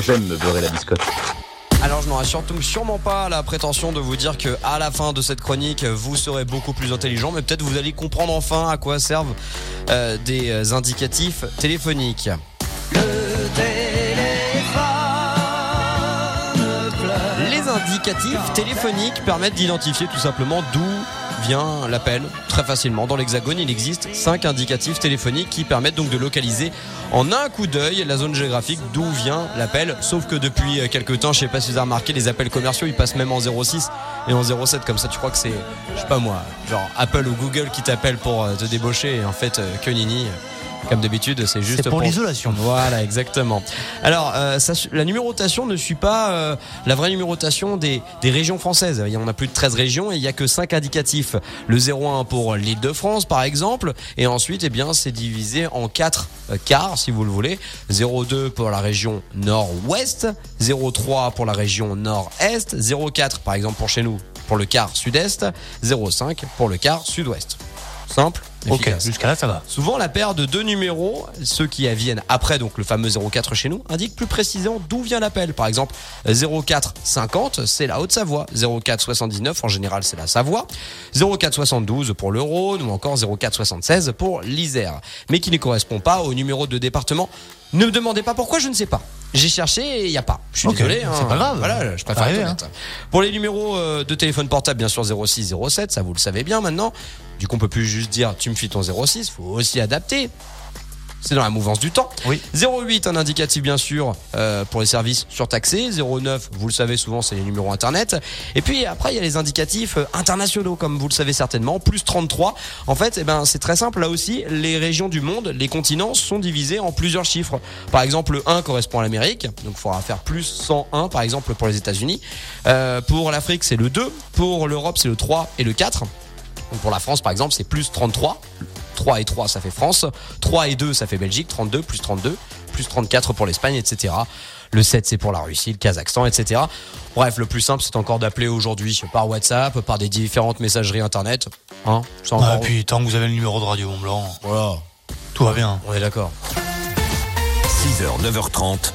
J'aime me beurrer la biscotte. Alors je n'aurai surtout sûrement pas la prétention de vous dire que à la fin de cette chronique vous serez beaucoup plus intelligent, mais peut-être vous allez comprendre enfin à quoi servent euh, des euh, indicatifs téléphoniques. Indicatifs téléphoniques permettent d'identifier tout simplement d'où vient l'appel très facilement. Dans l'hexagone, il existe cinq indicatifs téléphoniques qui permettent donc de localiser en un coup d'œil la zone géographique d'où vient l'appel. Sauf que depuis quelques temps, je sais pas si vous avez remarqué, les appels commerciaux, ils passent même en 06 et en 07 comme ça. Tu crois que c'est, je sais pas moi, genre Apple ou Google qui t'appellent pour euh, te débaucher et en fait euh, que nini. Comme d'habitude, c'est juste pour l'isolation. Voilà, exactement. Alors, euh, ça, la numérotation ne suit pas euh, la vraie numérotation des, des régions françaises. Il y en a plus de 13 régions et il y a que 5 indicatifs. Le 01 pour l'île de France, par exemple. Et ensuite, eh bien, c'est divisé en 4 quarts, si vous le voulez. 02 pour la région nord-ouest. 03 pour la région nord-est. 04, par exemple, pour chez nous, pour le quart sud-est. 05 pour le quart sud-ouest. Simple. Ok, jusqu'à là ça va. Souvent, la paire de deux numéros, ceux qui viennent après, donc le fameux 04 chez nous, indique plus précisément d'où vient l'appel. Par exemple, 04 50, c'est la Haute-Savoie. 04 79, en général, c'est la Savoie. 04 72 pour le Rhône ou encore 04 76 pour l'Isère. Mais qui ne correspond pas au numéro de département. Ne me demandez pas pourquoi, je ne sais pas. J'ai cherché et il n'y a pas. Je suis désolé. c'est pas grave. Voilà, je préfère être honnête. Pour les numéros euh, de téléphone portable, bien sûr 06 07, ça vous le savez bien maintenant. Du coup, on peut plus juste dire tu me files ton 06, faut aussi adapter. C'est dans la mouvance du temps. Oui. 08, un indicatif bien sûr euh, pour les services surtaxés. 09, vous le savez souvent, c'est les numéros internet. Et puis après, il y a les indicatifs euh, internationaux, comme vous le savez certainement. Plus 33. En fait, eh ben, c'est très simple. Là aussi, les régions du monde, les continents sont divisés en plusieurs chiffres. Par exemple, le 1 correspond à l'Amérique. Donc, il faudra faire plus 101, par exemple, pour les États-Unis. Euh, pour l'Afrique, c'est le 2. Pour l'Europe, c'est le 3 et le 4. Donc pour la France, par exemple, c'est plus 33. 3 et 3, ça fait France. 3 et 2, ça fait Belgique. 32, plus 32, plus 34 pour l'Espagne, etc. Le 7, c'est pour la Russie, le Kazakhstan, etc. Bref, le plus simple, c'est encore d'appeler aujourd'hui par WhatsApp, par des différentes messageries Internet. Hein Ah, encore- et puis tant que vous avez le numéro de Radio Mont Blanc, Voilà, tout va bien. on est d'accord. 6h, 9h30.